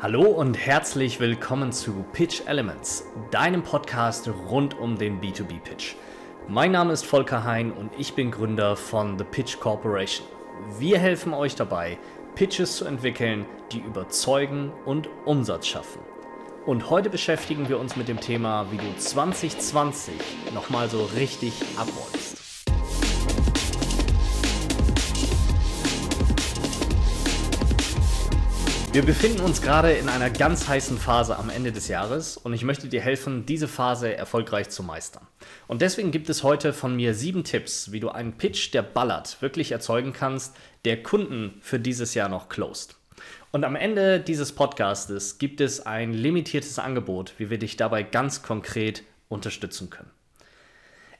Hallo und herzlich willkommen zu Pitch Elements, deinem Podcast rund um den B2B-Pitch. Mein Name ist Volker Hein und ich bin Gründer von The Pitch Corporation. Wir helfen euch dabei, Pitches zu entwickeln, die überzeugen und Umsatz schaffen. Und heute beschäftigen wir uns mit dem Thema, wie du 2020 nochmal so richtig abrollst. Wir befinden uns gerade in einer ganz heißen Phase am Ende des Jahres und ich möchte dir helfen, diese Phase erfolgreich zu meistern. Und deswegen gibt es heute von mir sieben Tipps, wie du einen Pitch, der ballert, wirklich erzeugen kannst, der Kunden für dieses Jahr noch closed. Und am Ende dieses Podcastes gibt es ein limitiertes Angebot, wie wir dich dabei ganz konkret unterstützen können.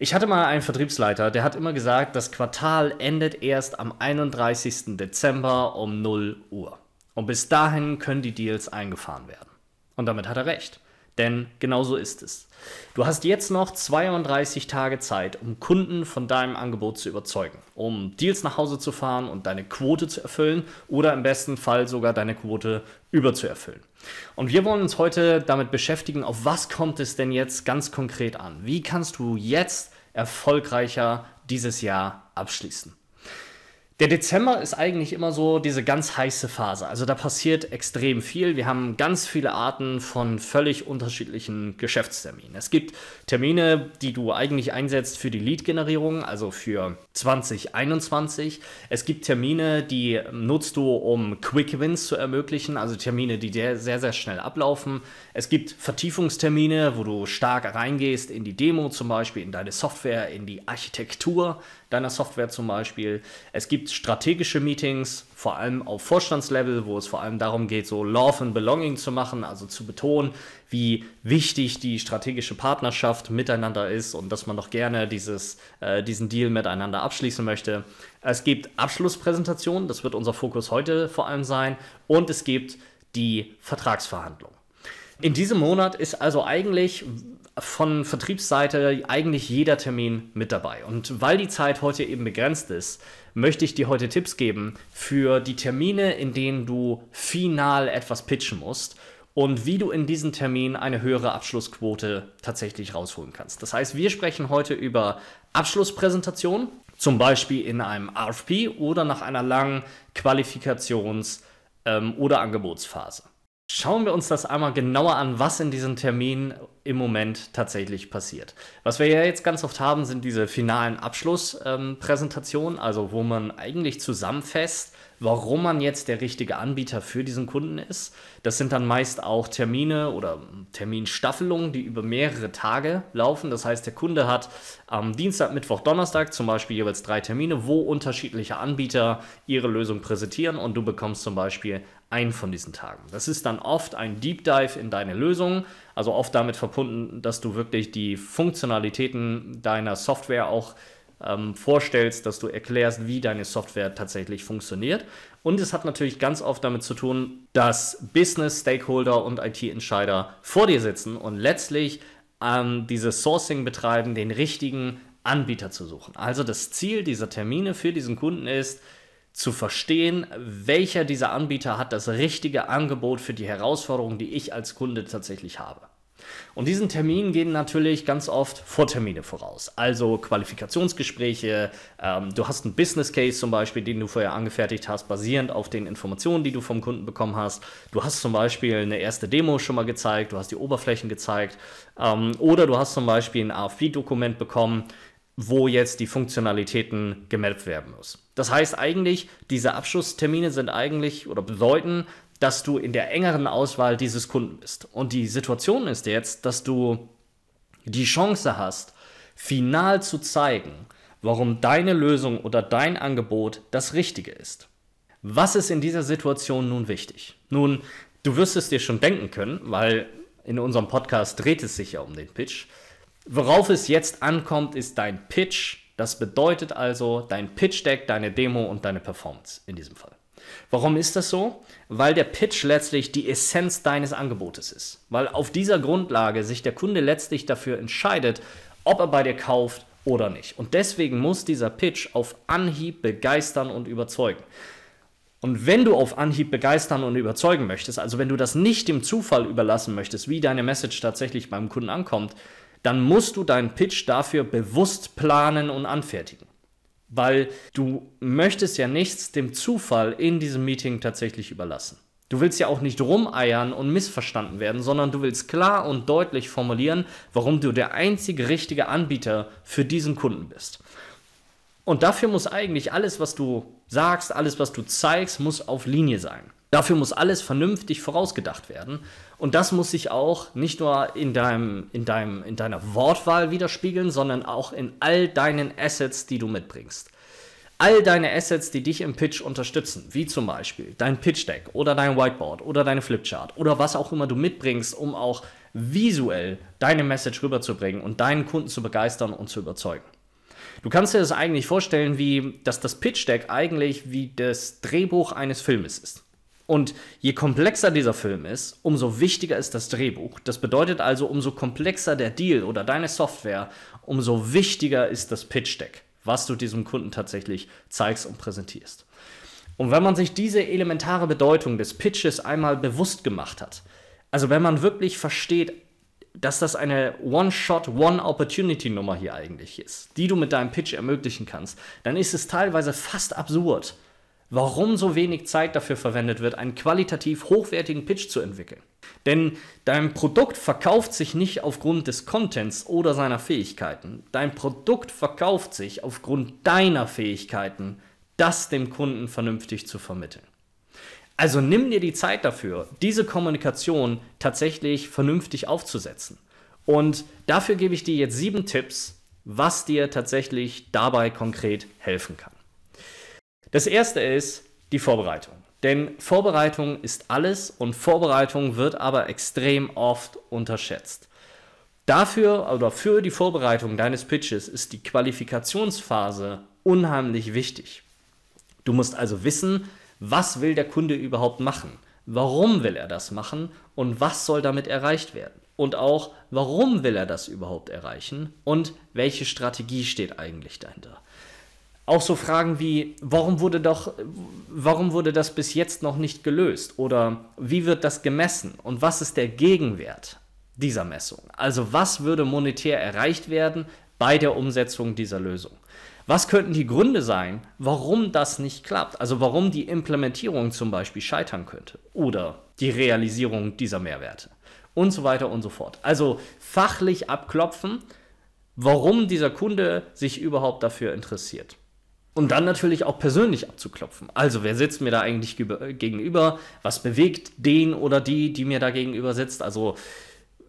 Ich hatte mal einen Vertriebsleiter, der hat immer gesagt, das Quartal endet erst am 31. Dezember um 0 Uhr. Und bis dahin können die Deals eingefahren werden. Und damit hat er recht. Denn genau so ist es. Du hast jetzt noch 32 Tage Zeit, um Kunden von deinem Angebot zu überzeugen, um Deals nach Hause zu fahren und deine Quote zu erfüllen oder im besten Fall sogar deine Quote überzuerfüllen. Und wir wollen uns heute damit beschäftigen, auf was kommt es denn jetzt ganz konkret an? Wie kannst du jetzt erfolgreicher dieses Jahr abschließen? Der Dezember ist eigentlich immer so diese ganz heiße Phase. Also da passiert extrem viel. Wir haben ganz viele Arten von völlig unterschiedlichen Geschäftsterminen. Es gibt Termine, die du eigentlich einsetzt für die Lead-Generierung, also für 2021. Es gibt Termine, die nutzt du, um Quick Wins zu ermöglichen, also Termine, die sehr, sehr schnell ablaufen. Es gibt Vertiefungstermine, wo du stark reingehst in die Demo zum Beispiel, in deine Software, in die Architektur deiner Software zum Beispiel. Es gibt strategische Meetings, vor allem auf Vorstandslevel, wo es vor allem darum geht, so Love and Belonging zu machen, also zu betonen, wie wichtig die strategische Partnerschaft miteinander ist und dass man doch gerne dieses, äh, diesen Deal miteinander abschließen möchte. Es gibt Abschlusspräsentationen, das wird unser Fokus heute vor allem sein, und es gibt die Vertragsverhandlung. In diesem Monat ist also eigentlich von Vertriebsseite eigentlich jeder Termin mit dabei. Und weil die Zeit heute eben begrenzt ist, möchte ich dir heute Tipps geben für die Termine, in denen du final etwas pitchen musst und wie du in diesen Terminen eine höhere Abschlussquote tatsächlich rausholen kannst. Das heißt, wir sprechen heute über Abschlusspräsentation, zum Beispiel in einem RFP oder nach einer langen Qualifikations- ähm, oder Angebotsphase. Schauen wir uns das einmal genauer an, was in diesen Terminen im Moment tatsächlich passiert. Was wir ja jetzt ganz oft haben, sind diese finalen Abschlusspräsentationen, ähm, also wo man eigentlich zusammenfasst, warum man jetzt der richtige Anbieter für diesen Kunden ist. Das sind dann meist auch Termine oder Terminstaffelungen, die über mehrere Tage laufen. Das heißt, der Kunde hat am Dienstag, Mittwoch, Donnerstag zum Beispiel jeweils drei Termine, wo unterschiedliche Anbieter ihre Lösung präsentieren und du bekommst zum Beispiel einen von diesen Tagen. Das ist dann oft ein Deep Dive in deine Lösung, also oft damit verbunden, dass du wirklich die Funktionalitäten deiner Software auch ähm, vorstellst, dass du erklärst, wie deine Software tatsächlich funktioniert. Und es hat natürlich ganz oft damit zu tun, dass Business, Stakeholder und IT-Entscheider vor dir sitzen und letztlich ähm, dieses Sourcing betreiben, den richtigen Anbieter zu suchen. Also das Ziel dieser Termine für diesen Kunden ist, zu verstehen, welcher dieser Anbieter hat das richtige Angebot für die Herausforderung, die ich als Kunde tatsächlich habe. Und diesen Termin gehen natürlich ganz oft Vortermine voraus. Also Qualifikationsgespräche, ähm, du hast einen Business Case zum Beispiel, den du vorher angefertigt hast, basierend auf den Informationen, die du vom Kunden bekommen hast. Du hast zum Beispiel eine erste Demo schon mal gezeigt, du hast die Oberflächen gezeigt ähm, oder du hast zum Beispiel ein AFP-Dokument bekommen, wo jetzt die Funktionalitäten gemappt werden müssen. Das heißt eigentlich, diese Abschlusstermine sind eigentlich oder bedeuten, dass du in der engeren Auswahl dieses Kunden bist. Und die Situation ist jetzt, dass du die Chance hast, final zu zeigen, warum deine Lösung oder dein Angebot das Richtige ist. Was ist in dieser Situation nun wichtig? Nun, du wirst es dir schon denken können, weil in unserem Podcast dreht es sich ja um den Pitch. Worauf es jetzt ankommt, ist dein Pitch. Das bedeutet also dein Pitch Deck, deine Demo und deine Performance in diesem Fall. Warum ist das so? Weil der Pitch letztlich die Essenz deines Angebotes ist. Weil auf dieser Grundlage sich der Kunde letztlich dafür entscheidet, ob er bei dir kauft oder nicht. Und deswegen muss dieser Pitch auf Anhieb begeistern und überzeugen. Und wenn du auf Anhieb begeistern und überzeugen möchtest, also wenn du das nicht dem Zufall überlassen möchtest, wie deine Message tatsächlich beim Kunden ankommt, dann musst du deinen Pitch dafür bewusst planen und anfertigen. Weil du möchtest ja nichts dem Zufall in diesem Meeting tatsächlich überlassen. Du willst ja auch nicht rumeiern und missverstanden werden, sondern du willst klar und deutlich formulieren, warum du der einzige richtige Anbieter für diesen Kunden bist. Und dafür muss eigentlich alles, was du sagst, alles, was du zeigst, muss auf Linie sein. Dafür muss alles vernünftig vorausgedacht werden. Und das muss sich auch nicht nur in, deinem, in, deinem, in deiner Wortwahl widerspiegeln, sondern auch in all deinen Assets, die du mitbringst. All deine Assets, die dich im Pitch unterstützen, wie zum Beispiel dein Pitch Deck oder dein Whiteboard oder deine Flipchart oder was auch immer du mitbringst, um auch visuell deine Message rüberzubringen und deinen Kunden zu begeistern und zu überzeugen. Du kannst dir das eigentlich vorstellen, wie dass das Pitch Deck eigentlich wie das Drehbuch eines Filmes ist. Und je komplexer dieser Film ist, umso wichtiger ist das Drehbuch. Das bedeutet also, umso komplexer der Deal oder deine Software, umso wichtiger ist das Pitch Deck, was du diesem Kunden tatsächlich zeigst und präsentierst. Und wenn man sich diese elementare Bedeutung des Pitches einmal bewusst gemacht hat, also wenn man wirklich versteht, dass das eine One-Shot, One-Opportunity-Nummer hier eigentlich ist, die du mit deinem Pitch ermöglichen kannst, dann ist es teilweise fast absurd, warum so wenig Zeit dafür verwendet wird, einen qualitativ hochwertigen Pitch zu entwickeln. Denn dein Produkt verkauft sich nicht aufgrund des Contents oder seiner Fähigkeiten. Dein Produkt verkauft sich aufgrund deiner Fähigkeiten, das dem Kunden vernünftig zu vermitteln. Also nimm dir die Zeit dafür, diese Kommunikation tatsächlich vernünftig aufzusetzen. Und dafür gebe ich dir jetzt sieben Tipps, was dir tatsächlich dabei konkret helfen kann. Das erste ist die Vorbereitung. Denn Vorbereitung ist alles und Vorbereitung wird aber extrem oft unterschätzt. Dafür oder für die Vorbereitung deines Pitches ist die Qualifikationsphase unheimlich wichtig. Du musst also wissen, was will der Kunde überhaupt machen? Warum will er das machen und was soll damit erreicht werden? Und auch, warum will er das überhaupt erreichen und welche Strategie steht eigentlich dahinter? Auch so Fragen wie, warum wurde doch, warum wurde das bis jetzt noch nicht gelöst? Oder wie wird das gemessen? Und was ist der Gegenwert dieser Messung? Also was würde monetär erreicht werden bei der Umsetzung dieser Lösung? Was könnten die Gründe sein, warum das nicht klappt? Also warum die Implementierung zum Beispiel scheitern könnte oder die Realisierung dieser Mehrwerte und so weiter und so fort. Also fachlich abklopfen, warum dieser Kunde sich überhaupt dafür interessiert. Und dann natürlich auch persönlich abzuklopfen. Also, wer sitzt mir da eigentlich gegenüber? Was bewegt den oder die, die mir da gegenüber sitzt? Also,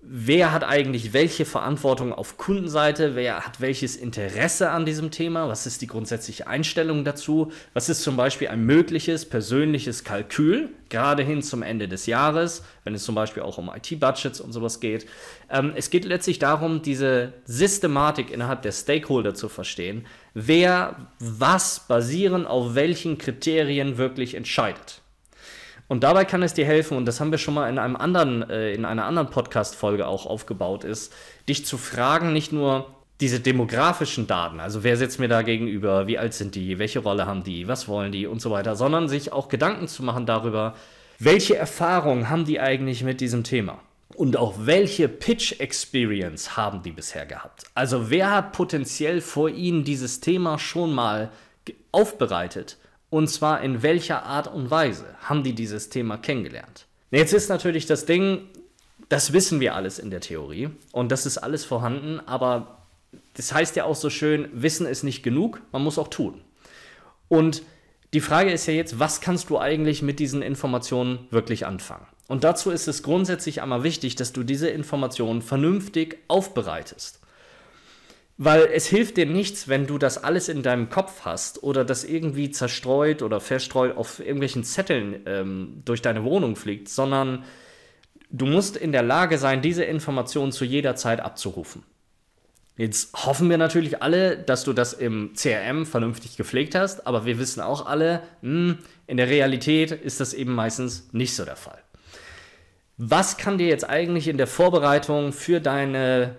wer hat eigentlich welche Verantwortung auf Kundenseite, wer hat welches Interesse an diesem Thema, was ist die grundsätzliche Einstellung dazu, was ist zum Beispiel ein mögliches persönliches Kalkül, gerade hin zum Ende des Jahres, wenn es zum Beispiel auch um IT-Budgets und sowas geht. Ähm, es geht letztlich darum, diese Systematik innerhalb der Stakeholder zu verstehen, wer was basierend auf welchen Kriterien wirklich entscheidet. Und dabei kann es dir helfen, und das haben wir schon mal in einem anderen, äh, in einer anderen Podcast-Folge auch aufgebaut, ist, dich zu fragen, nicht nur diese demografischen Daten, also wer sitzt mir da gegenüber, wie alt sind die, welche Rolle haben die, was wollen die und so weiter, sondern sich auch Gedanken zu machen darüber, welche Erfahrungen haben die eigentlich mit diesem Thema? Und auch welche Pitch-Experience haben die bisher gehabt? Also wer hat potenziell vor ihnen dieses Thema schon mal aufbereitet und zwar in welcher Art und Weise haben die dieses Thema kennengelernt? Jetzt ist natürlich das Ding, das wissen wir alles in der Theorie und das ist alles vorhanden, aber das heißt ja auch so schön, Wissen ist nicht genug, man muss auch tun. Und die Frage ist ja jetzt, was kannst du eigentlich mit diesen Informationen wirklich anfangen? Und dazu ist es grundsätzlich einmal wichtig, dass du diese Informationen vernünftig aufbereitest. Weil es hilft dir nichts, wenn du das alles in deinem Kopf hast oder das irgendwie zerstreut oder verstreut auf irgendwelchen Zetteln ähm, durch deine Wohnung fliegt, sondern du musst in der Lage sein, diese Informationen zu jeder Zeit abzurufen. Jetzt hoffen wir natürlich alle, dass du das im CRM vernünftig gepflegt hast, aber wir wissen auch alle, mh, hm, in der Realität ist das eben meistens nicht so der Fall. Was kann dir jetzt eigentlich in der Vorbereitung für deine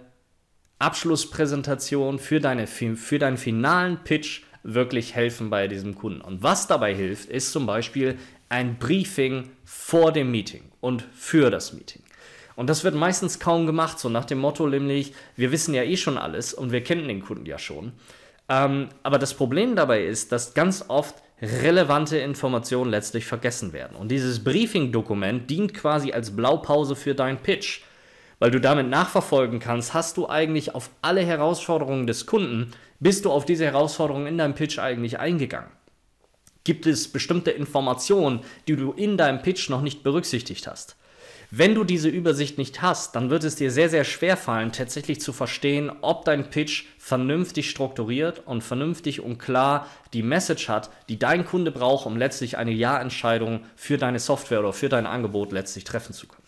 Abschlusspräsentation, für, deine, für deinen finalen Pitch wirklich helfen bei diesem Kunden. Und was dabei hilft, ist zum Beispiel ein Briefing vor dem Meeting und für das Meeting. Und das wird meistens kaum gemacht, so nach dem Motto nämlich, wir wissen ja eh schon alles und wir kennen den Kunden ja schon. Ähm, aber das Problem dabei ist, dass ganz oft relevante Informationen letztlich vergessen werden. Und dieses Briefing-Dokument dient quasi als Blaupause für deinen Pitch, weil du damit nachverfolgen kannst, hast du eigentlich auf alle Herausforderungen des Kunden, bist du auf diese Herausforderungen in deinem Pitch eigentlich eingegangen? Gibt es bestimmte Informationen, die du in deinem Pitch noch nicht berücksichtigt hast? Wenn du diese Übersicht nicht hast, dann wird es dir sehr, sehr schwer fallen, tatsächlich zu verstehen, ob dein Pitch vernünftig strukturiert und vernünftig und klar die Message hat, die dein Kunde braucht, um letztlich eine Ja-Entscheidung für deine Software oder für dein Angebot letztlich treffen zu können.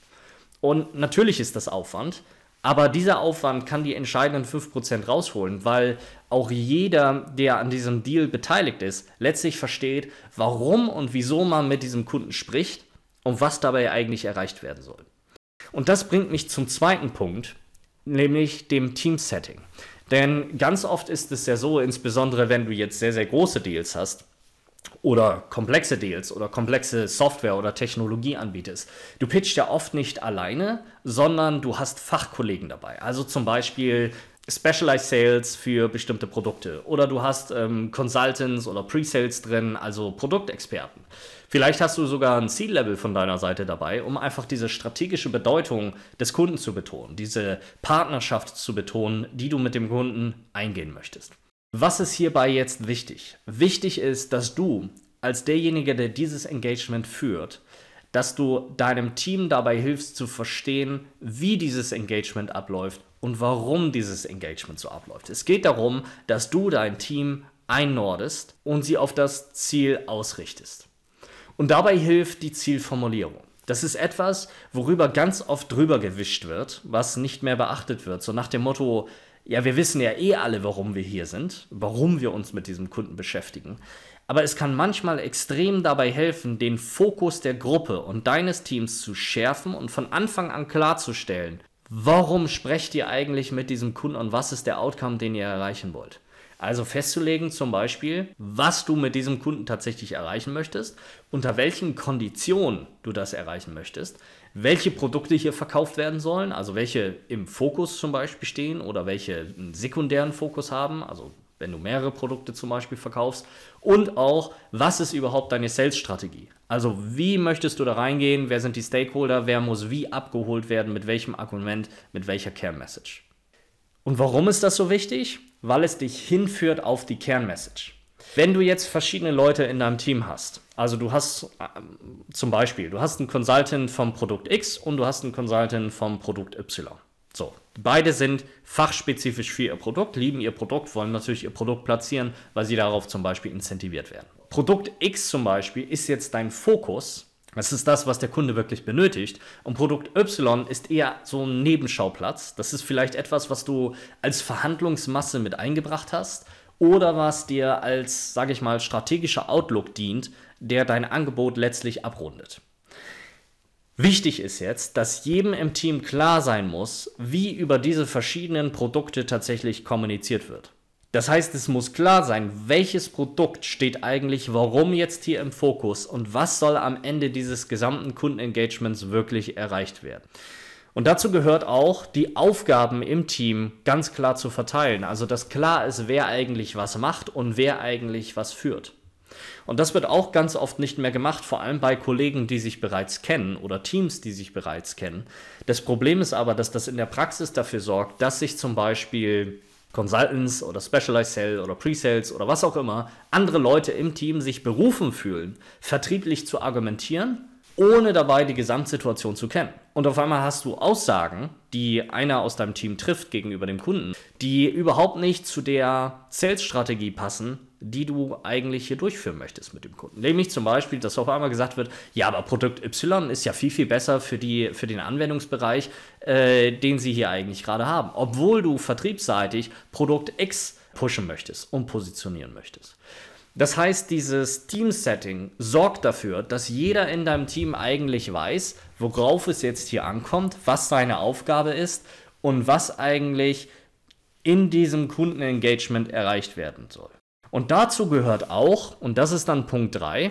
Und natürlich ist das Aufwand, aber dieser Aufwand kann die entscheidenden 5% rausholen, weil auch jeder, der an diesem Deal beteiligt ist, letztlich versteht, warum und wieso man mit diesem Kunden spricht und was dabei eigentlich erreicht werden soll. Und das bringt mich zum zweiten Punkt, nämlich dem Team-Setting. Denn ganz oft ist es ja so, insbesondere wenn du jetzt sehr, sehr große Deals hast, oder komplexe Deals oder komplexe Software oder Technologie anbietest. Du pitchst ja oft nicht alleine, sondern du hast Fachkollegen dabei. Also zum Beispiel Specialized Sales für bestimmte Produkte oder du hast ähm, Consultants oder Pre-Sales drin, also Produktexperten. Vielleicht hast du sogar ein Ziellevel von deiner Seite dabei, um einfach diese strategische Bedeutung des Kunden zu betonen, diese Partnerschaft zu betonen, die du mit dem Kunden eingehen möchtest. Was ist hierbei jetzt wichtig? Wichtig ist, dass du als derjenige, der dieses Engagement führt, dass du deinem Team dabei hilfst zu verstehen, wie dieses Engagement abläuft und warum dieses Engagement so abläuft. Es geht darum, dass du dein Team einnordest und sie auf das Ziel ausrichtest. Und dabei hilft die Zielformulierung. Das ist etwas, worüber ganz oft drüber gewischt wird, was nicht mehr beachtet wird. So nach dem Motto, ja, wir wissen ja eh alle, warum wir hier sind, warum wir uns mit diesem Kunden beschäftigen. Aber es kann manchmal extrem dabei helfen, den Fokus der Gruppe und deines Teams zu schärfen und von Anfang an klarzustellen, warum sprecht ihr eigentlich mit diesem Kunden und was ist der Outcome, den ihr erreichen wollt. Also festzulegen zum Beispiel, was du mit diesem Kunden tatsächlich erreichen möchtest, unter welchen Konditionen du das erreichen möchtest, welche Produkte hier verkauft werden sollen, also welche im Fokus zum Beispiel stehen oder welche einen sekundären Fokus haben, also wenn du mehrere Produkte zum Beispiel verkaufst und auch, was ist überhaupt deine Sales-Strategie? Also wie möchtest du da reingehen? Wer sind die Stakeholder? Wer muss wie abgeholt werden? Mit welchem Argument? Mit welcher Kernmessage? Und warum ist das so wichtig? Weil es dich hinführt auf die Kernmessage. Wenn du jetzt verschiedene Leute in deinem Team hast, also du hast ähm, zum Beispiel, du hast einen Consultant vom Produkt X und du hast einen Consultant vom Produkt Y. So, beide sind fachspezifisch für ihr Produkt, lieben ihr Produkt, wollen natürlich ihr Produkt platzieren, weil sie darauf zum Beispiel incentiviert werden. Produkt X zum Beispiel ist jetzt dein Fokus. Das ist das, was der Kunde wirklich benötigt. Und Produkt Y ist eher so ein Nebenschauplatz. Das ist vielleicht etwas, was du als Verhandlungsmasse mit eingebracht hast oder was dir als, sage ich mal, strategischer Outlook dient, der dein Angebot letztlich abrundet. Wichtig ist jetzt, dass jedem im Team klar sein muss, wie über diese verschiedenen Produkte tatsächlich kommuniziert wird. Das heißt, es muss klar sein, welches Produkt steht eigentlich warum jetzt hier im Fokus und was soll am Ende dieses gesamten Kundenengagements wirklich erreicht werden. Und dazu gehört auch, die Aufgaben im Team ganz klar zu verteilen. Also, dass klar ist, wer eigentlich was macht und wer eigentlich was führt. Und das wird auch ganz oft nicht mehr gemacht, vor allem bei Kollegen, die sich bereits kennen oder Teams, die sich bereits kennen. Das Problem ist aber, dass das in der Praxis dafür sorgt, dass sich zum Beispiel Consultants oder Specialized Sales oder Pre-Sales oder was auch immer, andere Leute im Team sich berufen fühlen, vertrieblich zu argumentieren, ohne dabei die Gesamtsituation zu kennen. Und auf einmal hast du Aussagen, die einer aus deinem Team trifft gegenüber dem Kunden, die überhaupt nicht zu der Sales-Strategie passen, die du eigentlich hier durchführen möchtest mit dem Kunden. Nämlich zum Beispiel, dass auf einmal gesagt wird, ja, aber Produkt Y ist ja viel, viel besser für, die, für den Anwendungsbereich, äh, den sie hier eigentlich gerade haben. Obwohl du vertriebsseitig Produkt X pushen möchtest und positionieren möchtest. Das heißt, dieses Team-Setting sorgt dafür, dass jeder in deinem Team eigentlich weiß, worauf es jetzt hier ankommt, was seine Aufgabe ist und was eigentlich in diesem Kundenengagement erreicht werden soll. Und dazu gehört auch, und das ist dann Punkt 3,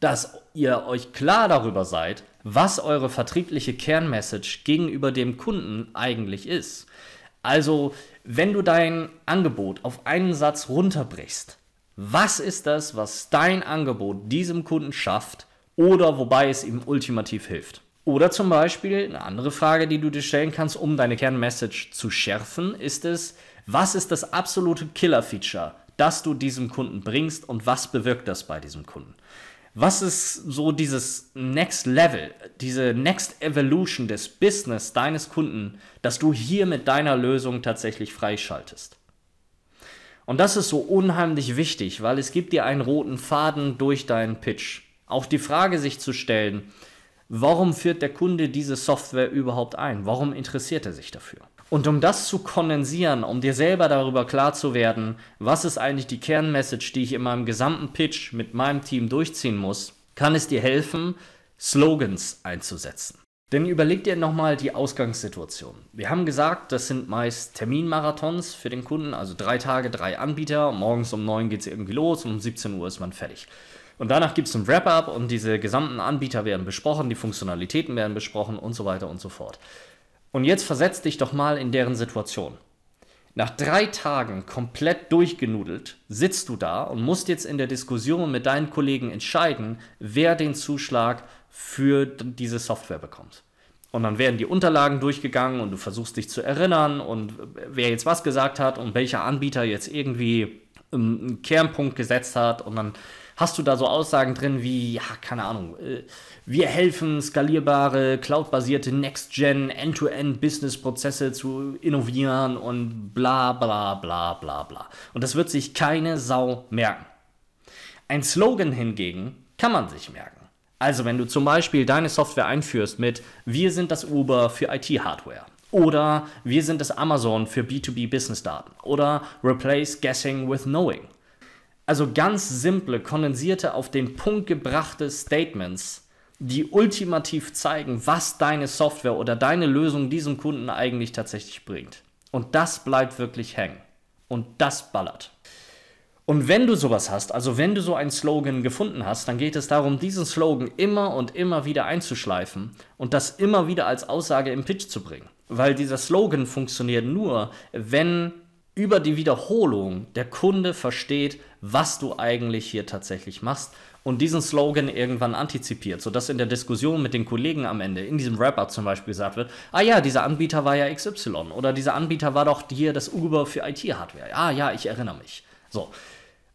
dass ihr euch klar darüber seid, was eure vertriebliche Kernmessage gegenüber dem Kunden eigentlich ist. Also, wenn du dein Angebot auf einen Satz runterbrichst, was ist das, was dein Angebot diesem Kunden schafft oder wobei es ihm ultimativ hilft? Oder zum Beispiel eine andere Frage, die du dir stellen kannst, um deine Kernmessage zu schärfen, ist es, was ist das absolute Killer-Feature, das du diesem Kunden bringst und was bewirkt das bei diesem Kunden? Was ist so dieses Next Level, diese Next Evolution des Business deines Kunden, dass du hier mit deiner Lösung tatsächlich freischaltest? Und das ist so unheimlich wichtig, weil es gibt dir einen roten Faden durch deinen Pitch. Auch die Frage sich zu stellen, warum führt der Kunde diese Software überhaupt ein? Warum interessiert er sich dafür? Und um das zu kondensieren, um dir selber darüber klar zu werden, was ist eigentlich die Kernmessage, die ich in meinem gesamten Pitch mit meinem Team durchziehen muss, kann es dir helfen, Slogans einzusetzen. Denn überleg dir nochmal die Ausgangssituation. Wir haben gesagt, das sind meist Terminmarathons für den Kunden, also drei Tage, drei Anbieter. Morgens um neun geht es irgendwie los und um 17 Uhr ist man fertig. Und danach gibt es ein Wrap-up und diese gesamten Anbieter werden besprochen, die Funktionalitäten werden besprochen und so weiter und so fort. Und jetzt versetz dich doch mal in deren Situation. Nach drei Tagen komplett durchgenudelt sitzt du da und musst jetzt in der Diskussion mit deinen Kollegen entscheiden, wer den Zuschlag für diese Software bekommt. Und dann werden die Unterlagen durchgegangen und du versuchst dich zu erinnern und wer jetzt was gesagt hat und welcher Anbieter jetzt irgendwie einen Kernpunkt gesetzt hat und dann hast du da so Aussagen drin wie, ja, keine Ahnung, äh, wir helfen, skalierbare, cloudbasierte Next-Gen, End-to-End-Business-Prozesse zu innovieren und bla bla bla bla bla. Und das wird sich keine Sau merken. Ein Slogan hingegen kann man sich merken. Also wenn du zum Beispiel deine Software einführst mit Wir sind das Uber für IT-Hardware oder Wir sind das Amazon für B2B-Business-Daten oder Replace Guessing with Knowing also ganz simple, kondensierte, auf den Punkt gebrachte Statements, die ultimativ zeigen, was deine Software oder deine Lösung diesem Kunden eigentlich tatsächlich bringt. Und das bleibt wirklich hängen. Und das ballert. Und wenn du sowas hast, also wenn du so einen Slogan gefunden hast, dann geht es darum, diesen Slogan immer und immer wieder einzuschleifen und das immer wieder als Aussage im Pitch zu bringen. Weil dieser Slogan funktioniert nur, wenn über die Wiederholung der Kunde versteht, was du eigentlich hier tatsächlich machst und diesen Slogan irgendwann antizipiert, sodass in der Diskussion mit den Kollegen am Ende, in diesem Wrap-Up zum Beispiel gesagt wird, ah ja, dieser Anbieter war ja XY oder dieser Anbieter war doch hier das Uber für IT-Hardware. Ah ja, ich erinnere mich. So.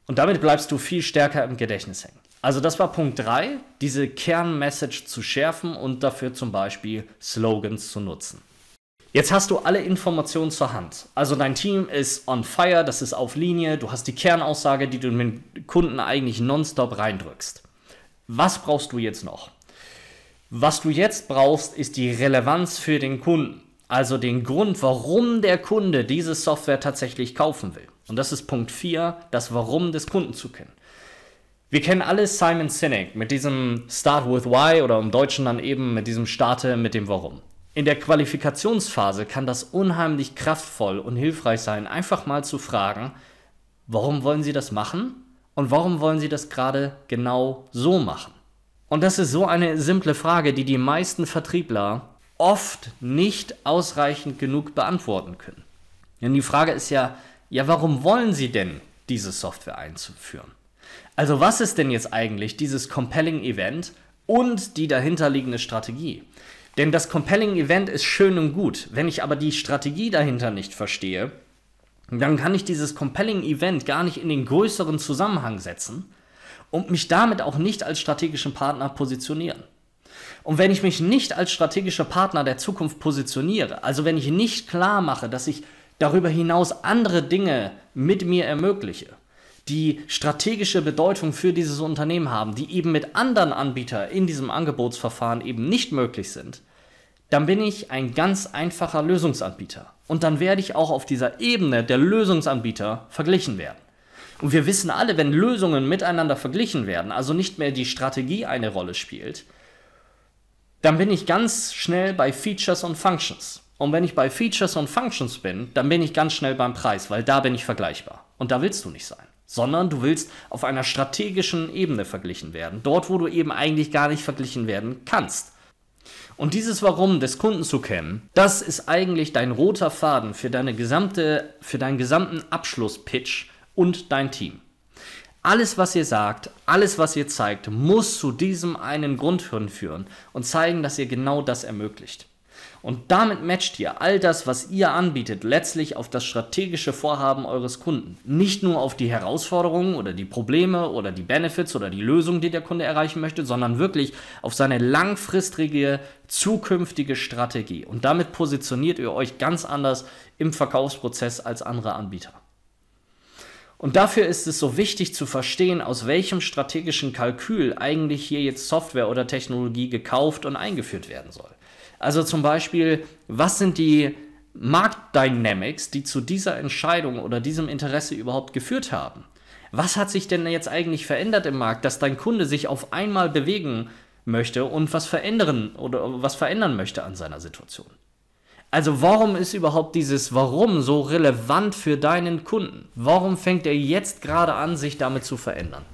Und damit bleibst du viel stärker im Gedächtnis hängen. Also das war Punkt 3, diese Kernmessage zu schärfen und dafür zum Beispiel Slogans zu nutzen. Jetzt hast du alle Informationen zur Hand. Also dein Team ist on fire, das ist auf Linie, du hast die Kernaussage, die du dem Kunden eigentlich nonstop reindrückst. Was brauchst du jetzt noch? Was du jetzt brauchst, ist die Relevanz für den Kunden. Also den Grund, warum der Kunde diese Software tatsächlich kaufen will. Und das ist Punkt 4, das Warum des Kunden zu kennen. Wir kennen alle Simon Sinek mit diesem Start with Why oder im Deutschen dann eben mit diesem Starte mit dem Warum. In der Qualifikationsphase kann das unheimlich kraftvoll und hilfreich sein, einfach mal zu fragen, warum wollen Sie das machen und warum wollen Sie das gerade genau so machen? Und das ist so eine simple Frage, die die meisten Vertriebler oft nicht ausreichend genug beantworten können. Denn die Frage ist ja, ja, warum wollen Sie denn diese Software einzuführen? Also was ist denn jetzt eigentlich dieses Compelling Event und die dahinterliegende Strategie? Denn das Compelling Event ist schön und gut. Wenn ich aber die Strategie dahinter nicht verstehe, dann kann ich dieses Compelling Event gar nicht in den größeren Zusammenhang setzen und mich damit auch nicht als strategischen Partner positionieren. Und wenn ich mich nicht als strategischer Partner der Zukunft positioniere, also wenn ich nicht klar mache, dass ich darüber hinaus andere Dinge mit mir ermögliche, die strategische Bedeutung für dieses Unternehmen haben, die eben mit anderen Anbietern in diesem Angebotsverfahren eben nicht möglich sind, dann bin ich ein ganz einfacher Lösungsanbieter. Und dann werde ich auch auf dieser Ebene der Lösungsanbieter verglichen werden. Und wir wissen alle, wenn Lösungen miteinander verglichen werden, also nicht mehr die Strategie eine Rolle spielt, dann bin ich ganz schnell bei Features und Functions. Und wenn ich bei Features und Functions bin, dann bin ich ganz schnell beim Preis, weil da bin ich vergleichbar. Und da willst du nicht sein. sondern du willst auf einer strategischen Ebene verglichen werden, dort wo du eben eigentlich gar nicht verglichen werden kannst. Und dieses Warum des Kunden zu kennen, das ist eigentlich dein roter Faden für deine gesamte, für deinen gesamten Abschlusspitch und dein Team. Alles, was ihr sagt, alles, was ihr zeigt, muss zu diesem einen Grund führen und zeigen, dass ihr genau das ermöglicht. Und damit matcht ihr all das, was ihr anbietet, letztlich auf das strategische Vorhaben eures Kunden. Nicht nur auf die Herausforderungen oder die Probleme oder die Benefits oder die Lösung, die der Kunde erreichen möchte, sondern wirklich auf seine langfristige, zukünftige Strategie. Und damit positioniert ihr euch ganz anders im Verkaufsprozess als andere Anbieter. Und dafür ist es so wichtig zu verstehen, aus welchem strategischen Kalkül eigentlich hier jetzt Software oder Technologie gekauft und eingeführt werden soll. Also zum Beispiel, was sind die Marktdynamics, die zu dieser Entscheidung oder diesem Interesse überhaupt geführt haben? Was hat sich denn jetzt eigentlich verändert im Markt, dass dein Kunde sich auf einmal bewegen möchte und was verändern oder was verändern möchte an seiner Situation? Also warum ist überhaupt dieses Warum so relevant für deinen Kunden? Warum fängt er jetzt gerade an, sich damit zu verändern?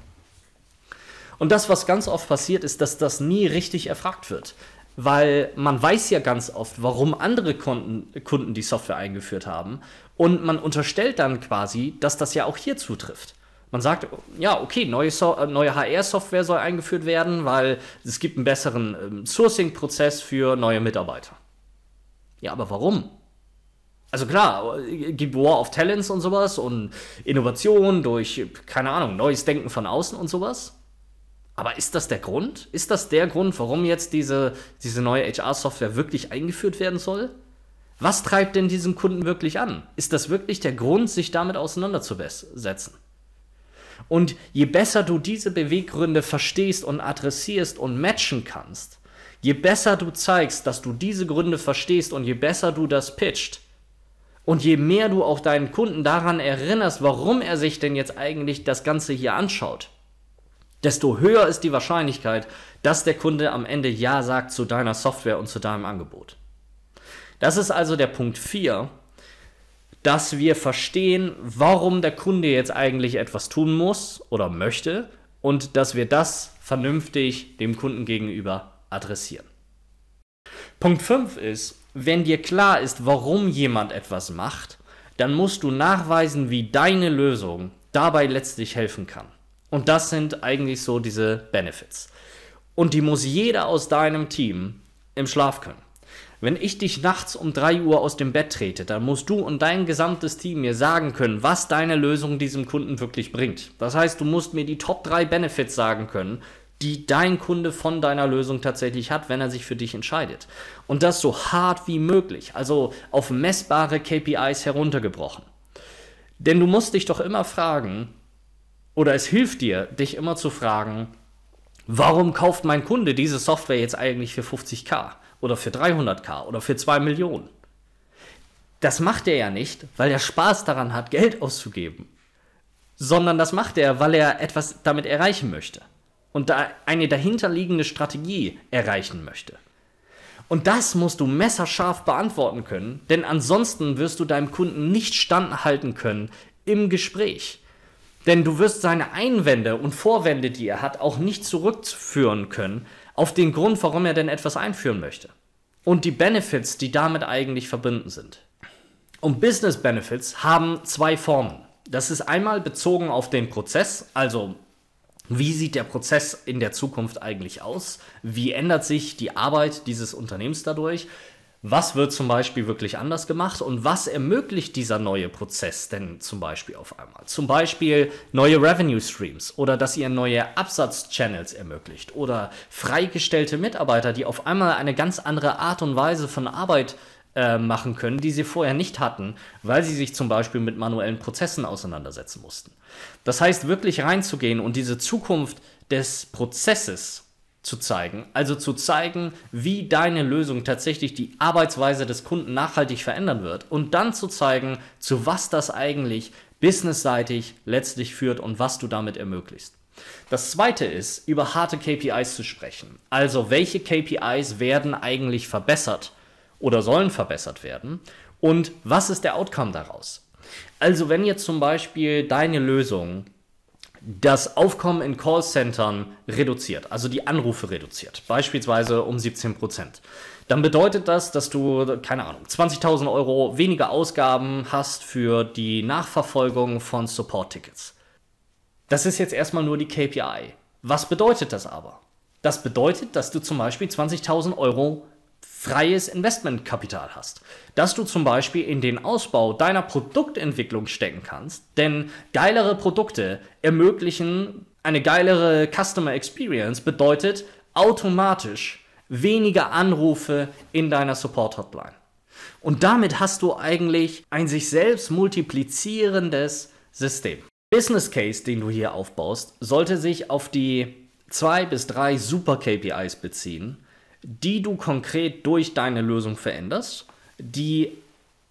Und das, was ganz oft passiert, ist, dass das nie richtig erfragt wird weil man weiß ja ganz oft, warum andere Kunden, Kunden die Software eingeführt haben und man unterstellt dann quasi, dass das ja auch hier zutrifft. Man sagt, ja, okay, neue, so äh, neue HR-Software soll eingeführt werden, weil es gibt einen besseren ähm, Sourcing-Prozess für neue Mitarbeiter. Ja, aber warum? Also klar, äh, gibt War of Talents und sowas und Innovation durch, keine Ahnung, neues Denken von außen und sowas. Aber ist das der Grund? Ist das der Grund, warum jetzt diese, diese neue HR-Software wirklich eingeführt werden soll? Was treibt denn diesen Kunden wirklich an? Ist das wirklich der Grund, sich damit auseinanderzusetzen? Und je besser du diese Beweggründe verstehst und adressierst und matchen kannst, je besser du zeigst, dass du diese Gründe verstehst und je besser du das pitcht, und je mehr du auch deinen Kunden daran erinnerst, warum er sich denn jetzt eigentlich das Ganze hier anschaut, desto höher ist die Wahrscheinlichkeit, dass der Kunde am Ende Ja sagt zu deiner Software und zu deinem Angebot. Das ist also der Punkt 4, dass wir verstehen, warum der Kunde jetzt eigentlich etwas tun muss oder möchte und dass wir das vernünftig dem Kunden gegenüber adressieren. Punkt 5 ist, wenn dir klar ist, warum jemand etwas macht, dann musst du nachweisen, wie deine Lösung dabei letztlich helfen kann. Und das sind eigentlich so diese Benefits. Und die muss jeder aus deinem Team im Schlaf können. Wenn ich dich nachts um 3 Uhr aus dem Bett trete, dann musst du und dein gesamtes Team mir sagen können, was deine Lösung diesem Kunden wirklich bringt. Das heißt, du musst mir die Top 3 Benefits sagen können, die dein Kunde von deiner Lösung tatsächlich hat, wenn er sich für dich entscheidet. Und das so hart wie möglich, also auf messbare KPIs heruntergebrochen. Denn du musst dich doch immer fragen, oder es hilft dir, dich immer zu fragen, warum kauft mein Kunde diese Software jetzt eigentlich für 50k oder für 300k oder für 2 Millionen? Das macht er ja nicht, weil er Spaß daran hat, Geld auszugeben, sondern das macht er, weil er etwas damit erreichen möchte und da eine dahinterliegende Strategie erreichen möchte. Und das musst du messerscharf beantworten können, denn ansonsten wirst du deinem Kunden nicht standhalten können im Gespräch. Denn du wirst seine Einwände und Vorwände, die er hat, auch nicht zurückführen können auf den Grund, warum er denn etwas einführen möchte. Und die Benefits, die damit eigentlich verbunden sind. Und Business Benefits haben zwei Formen. Das ist einmal bezogen auf den Prozess, also wie sieht der Prozess in der Zukunft eigentlich aus? Wie ändert sich die Arbeit dieses Unternehmens dadurch? Was wird zum Beispiel wirklich anders gemacht und was ermöglicht dieser neue Prozess denn zum Beispiel auf einmal? Zum Beispiel neue Revenue Streams oder dass ihr neue Absatzchannels ermöglicht oder freigestellte Mitarbeiter, die auf einmal eine ganz andere Art und Weise von Arbeit äh, machen können, die sie vorher nicht hatten, weil sie sich zum Beispiel mit manuellen Prozessen auseinandersetzen mussten. Das heißt, wirklich reinzugehen und diese Zukunft des Prozesses zu zeigen. Also zu zeigen, wie deine Lösung tatsächlich die Arbeitsweise des Kunden nachhaltig verändern wird. Und dann zu zeigen, zu was das eigentlich businessseitig letztlich führt und was du damit ermöglicht. Das zweite ist, über harte KPIs zu sprechen. Also welche KPIs werden eigentlich verbessert oder sollen verbessert werden und was ist der Outcome daraus? Also wenn jetzt zum Beispiel deine Lösung das Aufkommen in Callcentern reduziert, also die Anrufe reduziert, beispielsweise um 17 Prozent, dann bedeutet das, dass du, keine Ahnung, 20.000 Euro weniger Ausgaben hast für die Nachverfolgung von Support-Tickets. Das ist jetzt erstmal nur die KPI. Was bedeutet das aber? Das bedeutet, dass du zum Beispiel 20.000 Euro freies Investmentkapital hast. Dass du zum Beispiel in den Ausbau deiner Produktentwicklung stecken kannst, denn geilere Produkte ermöglichen eine geilere Customer Experience, bedeutet automatisch weniger Anrufe in deiner Support Hotline. Und damit hast du eigentlich ein sich selbst multiplizierendes System. Business Case, den du hier aufbaust, sollte sich auf die zwei bis drei Super KPIs beziehen, die du konkret durch deine Lösung veränderst, die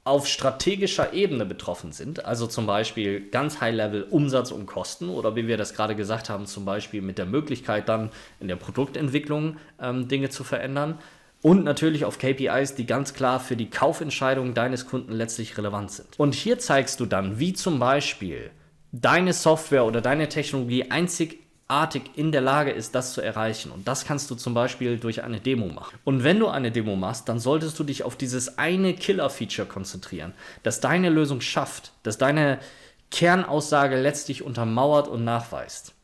auf strategischer Ebene betroffen sind, also zum Beispiel ganz High-Level Umsatz und Kosten oder wie wir das gerade gesagt haben, zum Beispiel mit der Möglichkeit dann in der Produktentwicklung ähm, Dinge zu verändern und natürlich auf KPIs, die ganz klar für die Kaufentscheidung deines Kunden letztlich relevant sind. Und hier zeigst du dann, wie zum Beispiel deine Software oder deine Technologie einzig artig in der Lage ist, das zu erreichen. Und das kannst du zum Beispiel durch eine Demo machen. Und wenn du eine Demo machst, dann solltest du dich auf dieses eine Killer-Feature konzentrieren, das deine Lösung schafft, das deine Kernaussage letztlich untermauert und nachweist.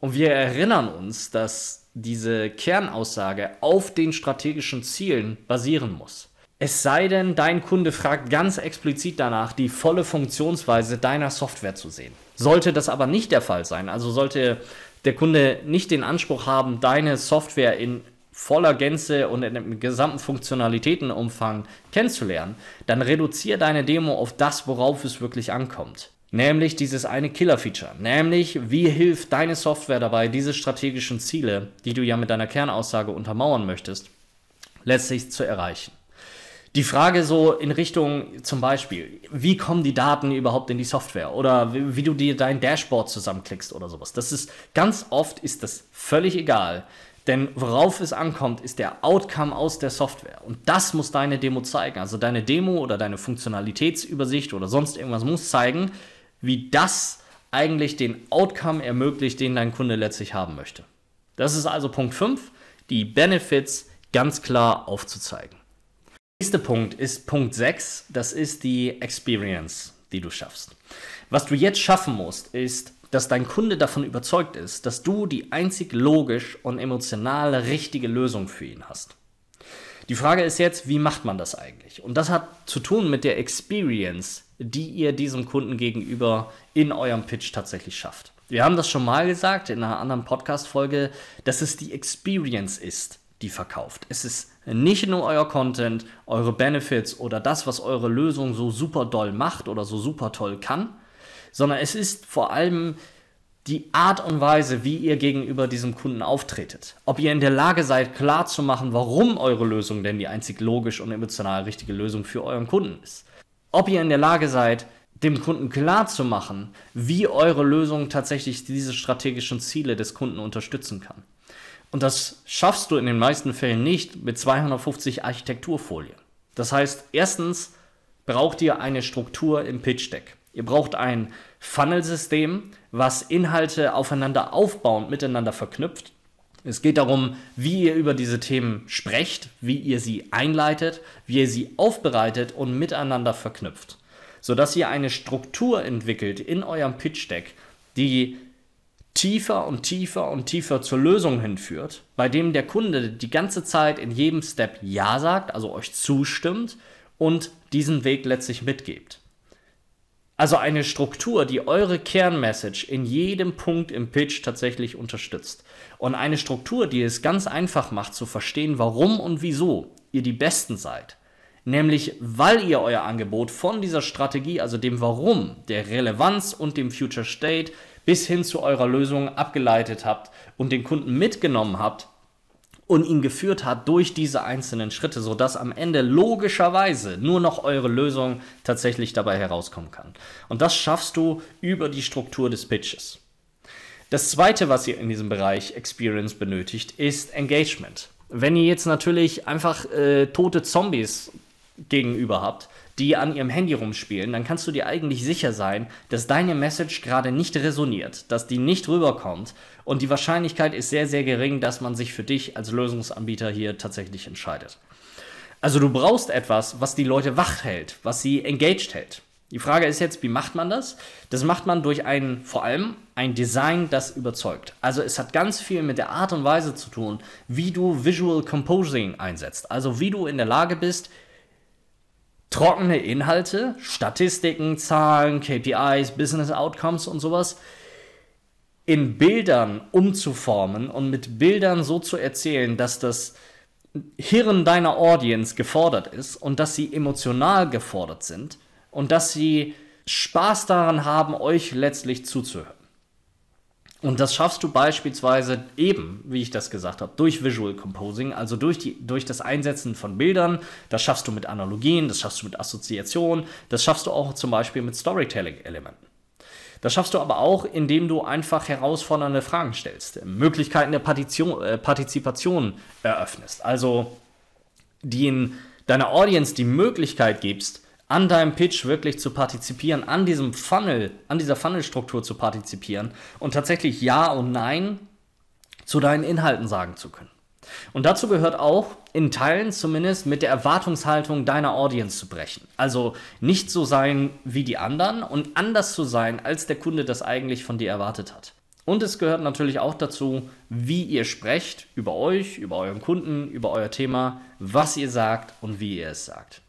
Und wir erinnern uns, dass diese Kernaussage auf den strategischen Zielen basieren muss. Es sei denn, dein Kunde fragt ganz explizit danach, die volle Funktionsweise deiner Software zu sehen. Sollte das aber nicht der Fall sein, also sollte der Kunde nicht den Anspruch haben, deine Software in voller Gänze und in dem gesamten Funktionalitätenumfang kennenzulernen, dann reduziere deine Demo auf das, worauf es wirklich ankommt. Nämlich dieses eine Killer-Feature. Nämlich, wie hilft deine Software dabei, diese strategischen Ziele, die du ja mit deiner Kernaussage untermauern möchtest, letztlich zu erreichen. Die Frage so in Richtung zum Beispiel, wie kommen die Daten überhaupt in die Software oder wie, wie, du dir dein Dashboard zusammenklickst oder sowas. Das ist ganz oft ist das völlig egal, denn worauf es ankommt, ist der Outcome aus der Software und das muss deine Demo zeigen. Also deine Demo oder deine Funktionalitätsübersicht oder sonst irgendwas muss zeigen, wie das eigentlich den Outcome ermöglicht, den dein Kunde letztlich haben möchte. Das ist also Punkt 5, die Benefits ganz klar aufzuzeigen nächste Punkt ist Punkt 6. Das ist die Experience, die du schaffst. Was du jetzt schaffen musst, ist, dass dein Kunde davon überzeugt ist, dass du die einzig logisch und emotional richtige Lösung für ihn hast. Die Frage ist jetzt, wie macht man das eigentlich? Und das hat zu tun mit der Experience, die ihr diesem Kunden gegenüber in eurem Pitch tatsächlich schafft. Wir haben das schon mal gesagt in einer anderen Podcast-Folge, dass es die Experience ist, die verkauft. Es ist nicht nur euer Content, eure Benefits oder das, was eure Lösung so super doll macht oder so super toll kann, sondern es ist vor allem die Art und Weise, wie ihr gegenüber diesem Kunden auftretet. Ob ihr in der Lage seid, klarzumachen, warum eure Lösung denn die einzig logisch und emotional richtige Lösung für euren Kunden ist. Ob ihr in der Lage seid, dem Kunden klarzumachen, wie eure Lösung tatsächlich diese strategischen Ziele des Kunden unterstützen kann. Und das schaffst du in den meisten Fällen nicht mit 250 Architekturfolien. Das heißt, erstens braucht ihr eine Struktur im Pitch Deck. Ihr braucht ein Funnel-System, was Inhalte aufeinander aufbauend miteinander verknüpft. Es geht darum, wie ihr über diese Themen sprecht, wie ihr sie einleitet, wie ihr sie aufbereitet und miteinander verknüpft, sodass ihr eine Struktur entwickelt in eurem Pitch Deck, die tiefer und tiefer und tiefer zur Lösung hinführt, bei dem der Kunde die ganze Zeit in jedem Step Ja sagt, also euch zustimmt und diesen Weg letztlich mitgibt. Also eine Struktur, die eure Kernmessage in jedem Punkt im Pitch tatsächlich unterstützt. Und eine Struktur, die es ganz einfach macht zu verstehen, warum und wieso ihr die Besten seid. Nämlich, weil ihr euer Angebot von dieser Strategie, also dem Warum, der Relevanz und dem Future State bis hin zu eurer Lösung abgeleitet habt und den Kunden mitgenommen habt und ihn geführt hat durch diese einzelnen Schritte, sodass am Ende logischerweise nur noch eure Lösung tatsächlich dabei herauskommen kann. Und das schaffst du über die Struktur des Pitches. Das zweite, was ihr in diesem Bereich Experience benötigt, ist Engagement. Wenn ihr jetzt natürlich einfach äh, tote Zombies gegenüber habt, die an ihrem Handy rumspielen, dann kannst du dir eigentlich sicher sein, dass deine Message gerade nicht resoniert, dass die nicht rüberkommt und die Wahrscheinlichkeit ist sehr, sehr gering, dass man sich für dich als Lösungsanbieter hier tatsächlich entscheidet. Also du brauchst etwas, was die Leute wach hält, was sie engaged hält. Die Frage ist jetzt, wie macht man das? Das macht man durch ein, vor allem ein Design, das überzeugt. Also es hat ganz viel mit der Art und Weise zu tun, wie du Visual Composing einsetzt. Also wie du in der Lage bist, trockene Inhalte, Statistiken, Zahlen, KPIs, Business Outcomes und sowas in Bildern umzuformen und mit Bildern so zu erzählen, dass das Hirn deiner Audience gefordert ist und dass sie emotional gefordert sind und dass sie Spaß daran haben, euch letztlich zuzuhören. Und das schaffst du beispielsweise eben, wie ich das gesagt habe, durch Visual Composing, also durch, die, durch das Einsetzen von Bildern. Das schaffst du mit Analogien, das schaffst du mit Assoziationen, das schaffst du auch zum Beispiel mit Storytelling-Elementen. Das schaffst du aber auch, indem du einfach herausfordernde Fragen stellst, Möglichkeiten der Partition, äh, Partizipation eröffnest. Also die in deiner Audience die Möglichkeit gibst, an deinem Pitch wirklich zu partizipieren, an diesem Funnel, an dieser Funnelstruktur zu partizipieren und tatsächlich Ja und Nein zu deinen Inhalten sagen zu können. Und dazu gehört auch, in Teilen zumindest mit der Erwartungshaltung deiner Audience zu brechen. Also nicht so sein wie die anderen und anders zu sein, als der Kunde das eigentlich von dir erwartet hat. Und es gehört natürlich auch dazu, wie ihr sprecht über euch, über euren Kunden, über euer Thema, was ihr sagt und wie ihr es sagt.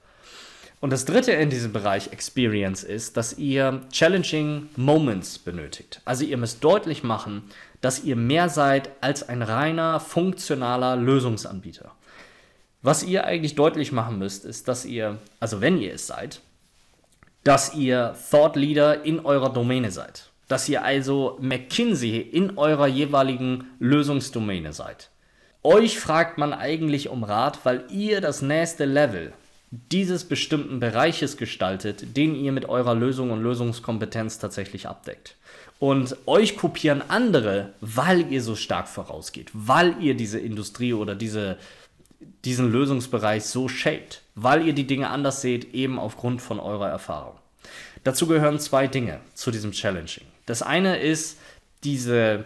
Und das dritte in diesem Bereich Experience ist, dass ihr Challenging Moments benötigt. Also ihr müsst deutlich machen, dass ihr mehr seid als ein reiner funktionaler Lösungsanbieter. Was ihr eigentlich deutlich machen müsst, ist, dass ihr, also wenn ihr es seid, dass ihr Thought Leader in eurer Domäne seid. Dass ihr also McKinsey in eurer jeweiligen Lösungsdomäne seid. Euch fragt man eigentlich um Rat, weil ihr das nächste Level dieses bestimmten Bereiches gestaltet, den ihr mit eurer Lösung und Lösungskompetenz tatsächlich abdeckt. Und euch kopieren andere, weil ihr so stark vorausgeht, weil ihr diese Industrie oder diese, diesen Lösungsbereich so shaped, weil ihr die Dinge anders seht, eben aufgrund von eurer Erfahrung. Dazu gehören zwei Dinge zu diesem Challenging. Das eine ist diese,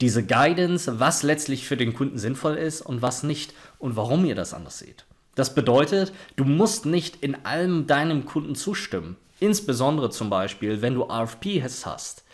diese Guidance, was letztlich für den Kunden sinnvoll ist und was nicht und warum ihr das anders seht. Das bedeutet, du musst nicht in allem deinem Kunden zustimmen. Insbesondere zum Beispiel, wenn du RFPs hast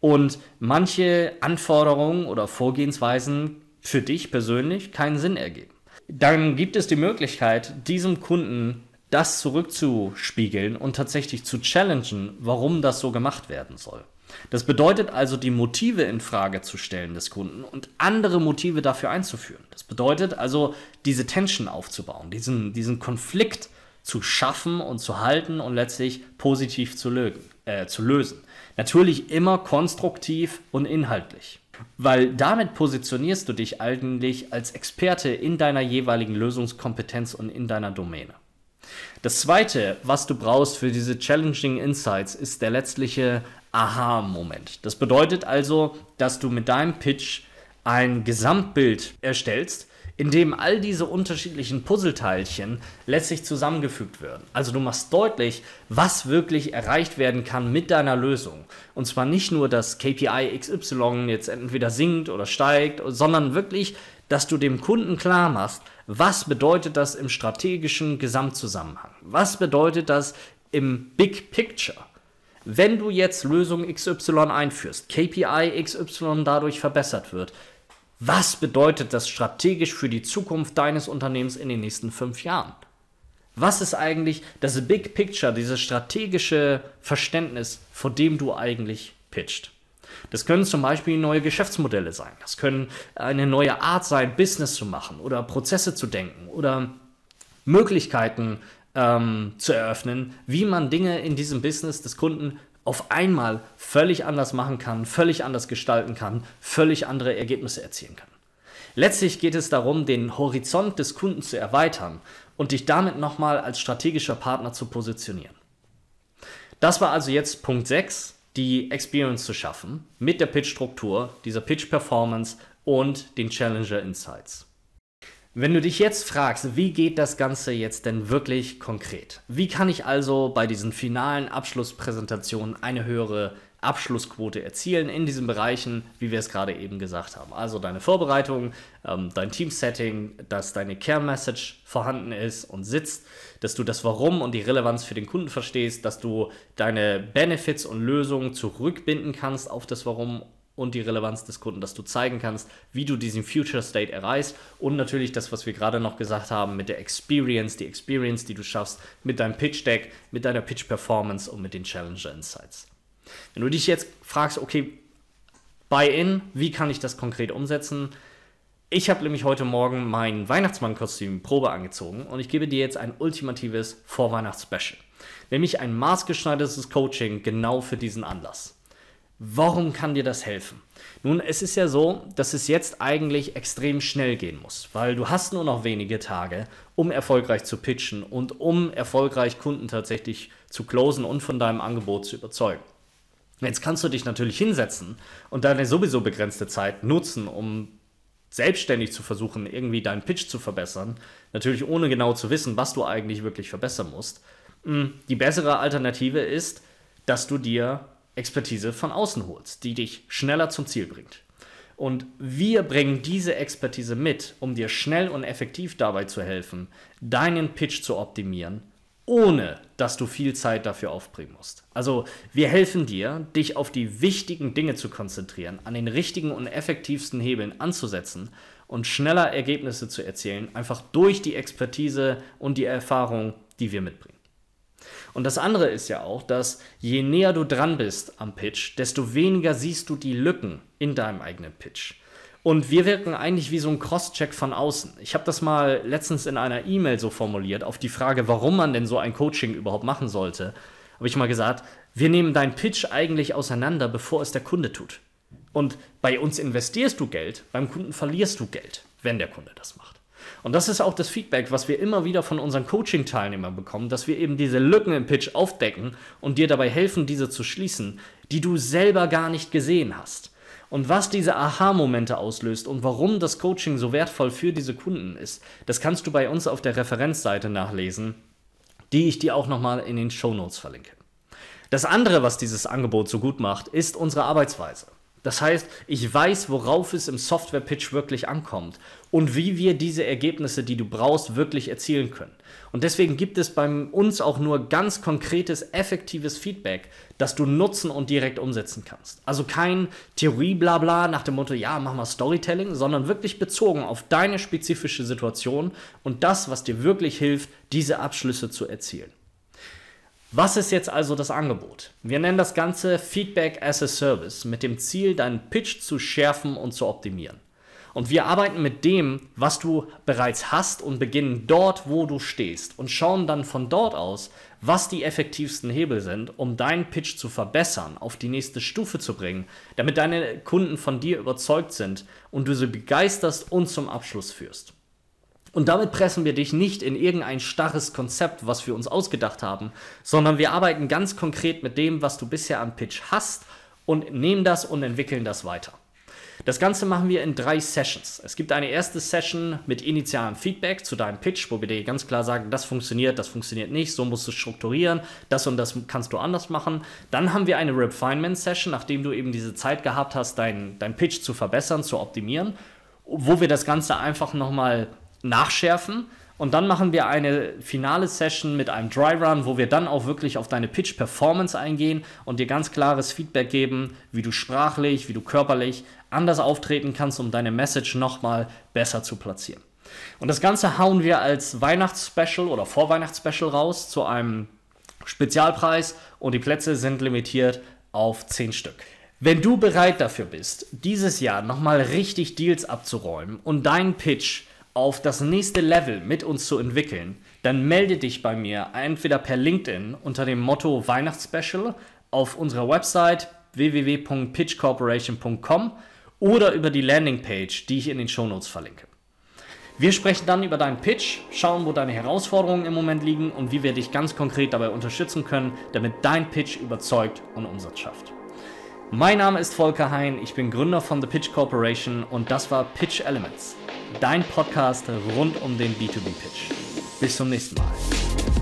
und manche Anforderungen oder Vorgehensweisen für dich persönlich keinen Sinn ergeben. Dann gibt es die Möglichkeit, diesem Kunden das zurückzuspiegeln und tatsächlich zu challengen, warum das so gemacht werden soll. Das bedeutet also, die Motive in Frage zu stellen des Kunden und andere Motive dafür einzuführen. Das bedeutet also, diese Tension aufzubauen, diesen, diesen Konflikt zu schaffen und zu halten und letztlich positiv zu, lögen, äh, zu lösen. Natürlich immer konstruktiv und inhaltlich. Weil damit positionierst du dich eigentlich als Experte in deiner jeweiligen Lösungskompetenz und in deiner Domäne. Das zweite, was du brauchst für diese Challenging Insights, ist der letztliche Aha-Moment. Das bedeutet also, dass du mit deinem Pitch ein Gesamtbild erstellst, in dem all diese unterschiedlichen Puzzleteilchen letztlich zusammengefügt werden. Also du machst deutlich, was wirklich erreicht werden kann mit deiner Lösung. Und zwar nicht nur, dass KPI XY jetzt entweder sinkt oder steigt, sondern wirklich, dass du dem Kunden klar machst, was bedeutet das im strategischen Gesamtzusammenhang? Was bedeutet das im Big Picture? Wenn du jetzt Lösung XY einführst, KPI XY dadurch verbessert wird, was bedeutet das strategisch für die Zukunft deines Unternehmens in den nächsten fünf Jahren? Was ist eigentlich das Big Picture, dieses strategische Verständnis, vor dem du eigentlich pitcht? Das können zum Beispiel neue Geschäftsmodelle sein. Das können eine neue Art sein, Business zu machen oder Prozesse zu denken oder Möglichkeiten ähm, zu eröffnen, wie man Dinge in diesem Business des Kunden auf einmal völlig anders machen kann, völlig anders gestalten kann, völlig andere Ergebnisse erzielen kann. Letztlich geht es darum, den Horizont des Kunden zu erweitern und dich damit nochmal als strategischer Partner zu positionieren. Das war also jetzt Punkt 6, die Experience zu schaffen mit der Pitch-Struktur, dieser Pitch-Performance und den Challenger Insights. Wenn du dich jetzt fragst, wie geht das Ganze jetzt denn wirklich konkret? Wie kann ich also bei diesen finalen Abschlusspräsentationen eine höhere Abschlussquote erzielen in diesen Bereichen, wie wir es gerade eben gesagt haben? Also deine Vorbereitung, ähm, dein Teamsetting, dass deine Kernmessage vorhanden ist und sitzt, dass du das Warum und die Relevanz für den Kunden verstehst, dass du deine Benefits und Lösungen zurückbinden kannst auf das Warum und die Relevanz des Kunden, dass du zeigen kannst, wie du diesen Future State erreichst und natürlich das, was wir gerade noch gesagt haben mit der Experience, die Experience, die du schaffst mit deinem Pitch Deck, mit deiner Pitch Performance und mit den Challenger Insights. Wenn du dich jetzt fragst, okay, Buy-in, wie kann ich das konkret umsetzen? Ich habe nämlich heute Morgen mein Weihnachtsmann-Kostüm Probe angezogen und ich gebe dir jetzt ein ultimatives Vorweihnachts-Special. Nämlich ein maßgeschneidertes Coaching genau für diesen Anlass. Warum kann dir das helfen? Nun, es ist ja so, dass es jetzt eigentlich extrem schnell gehen muss, weil du hast nur noch wenige Tage, um erfolgreich zu pitchen und um erfolgreich Kunden tatsächlich zu closen und von deinem Angebot zu überzeugen. Jetzt kannst du dich natürlich hinsetzen und deine sowieso begrenzte Zeit nutzen, um selbstständig zu versuchen, irgendwie deinen Pitch zu verbessern. Natürlich ohne genau zu wissen, was du eigentlich wirklich verbessern musst. Hm, die bessere Alternative ist, dass du dir Expertise von außen holst, die dich schneller zum Ziel bringt. Und wir bringen diese Expertise mit, um dir schnell und effektiv dabei zu helfen, deinen Pitch zu optimieren, ohne dass du viel Zeit dafür aufbringen musst. Also wir helfen dir, dich auf die wichtigen Dinge zu konzentrieren, an den richtigen und effektivsten Hebeln anzusetzen und schneller Ergebnisse zu erzielen, einfach durch die Expertise und die Erfahrung, die wir mitbringen. Und das andere ist ja auch, dass je näher du dran bist am Pitch, desto weniger siehst du die Lücken in deinem eigenen Pitch. Und wir wirken eigentlich wie so ein Cross-Check von außen. Ich habe das mal letztens in einer E-Mail so formuliert, auf die Frage, warum man denn so ein Coaching überhaupt machen sollte. Habe ich mal gesagt, wir nehmen deinen Pitch eigentlich auseinander, bevor es der Kunde tut. Und bei uns investierst du Geld, beim Kunden verlierst du Geld, wenn der Kunde das macht. Und das ist auch das Feedback, was wir immer wieder von unseren Coaching-Teilnehmern bekommen, dass wir eben diese Lücken im Pitch aufdecken und dir dabei helfen, diese zu schließen, die du selber gar nicht gesehen hast. Und was diese Aha-Momente auslöst und warum das Coaching so wertvoll für diese Kunden ist, das kannst du bei uns auf der Referenzseite nachlesen, die ich dir auch nochmal in den Show Notes verlinke. Das andere, was dieses Angebot so gut macht, ist unsere Arbeitsweise. Das heißt, ich weiß, worauf es im Software-Pitch wirklich ankommt und wie wir diese Ergebnisse, die du brauchst, wirklich erzielen können. Und deswegen gibt es bei uns auch nur ganz konkretes, effektives Feedback, das du nutzen und direkt umsetzen kannst. Also kein Theorie-Blabla nach dem Motto, ja, mach mal Storytelling, sondern wirklich bezogen auf deine spezifische Situation und das, was dir wirklich hilft, diese Abschlüsse zu erzielen. Was ist jetzt also das Angebot? Wir nennen das Ganze Feedback as a Service mit dem Ziel, deinen Pitch zu schärfen und zu optimieren. Und wir arbeiten mit dem, was du bereits hast und beginnen dort, wo du stehst und schauen dann von dort aus, was die effektivsten Hebel sind, um deinen Pitch zu verbessern, auf die nächste Stufe zu bringen, damit deine Kunden von dir überzeugt sind und du sie begeisterst und zum Abschluss führst. Und damit pressen wir dich nicht in irgendein starres Konzept, was wir uns ausgedacht haben, sondern wir arbeiten ganz konkret mit dem, was du bisher am Pitch hast und nehmen das und entwickeln das weiter. Das Ganze machen wir in drei Sessions. Es gibt eine erste Session mit initialem Feedback zu deinem Pitch, wo wir dir ganz klar sagen, das funktioniert, das funktioniert nicht, so musst du strukturieren, das und das kannst du anders machen. Dann haben wir eine Refinement Session, nachdem du eben diese Zeit gehabt hast, deinen dein Pitch zu verbessern, zu optimieren, wo wir das Ganze einfach nochmal nachschärfen. Und dann machen wir eine finale Session mit einem Dry Run, wo wir dann auch wirklich auf deine Pitch Performance eingehen und dir ganz klares Feedback geben, wie du sprachlich, wie du körperlich anders auftreten kannst, um deine Message nochmal besser zu platzieren. Und das Ganze hauen wir als Weihnachtsspecial oder Vorweihnachtsspecial raus zu einem Spezialpreis und die Plätze sind limitiert auf 10 Stück. Wenn du bereit dafür bist, dieses Jahr nochmal richtig Deals abzuräumen und deinen Pitch auf das nächste Level mit uns zu entwickeln, dann melde dich bei mir entweder per LinkedIn unter dem Motto Weihnachtsspecial auf unserer Website www.pitchcorporation.com oder über die Landingpage, die ich in den Shownotes verlinke. Wir sprechen dann über deinen Pitch, schauen, wo deine Herausforderungen im Moment liegen und wie wir dich ganz konkret dabei unterstützen können, damit dein Pitch überzeugt und Umsatz schafft. Mein Name ist Volker Hein, ich bin Gründer von The Pitch Corporation und das war Pitch Elements. Dein Podcast rund um den B2B-Pitch. Bis zum nächsten Mal.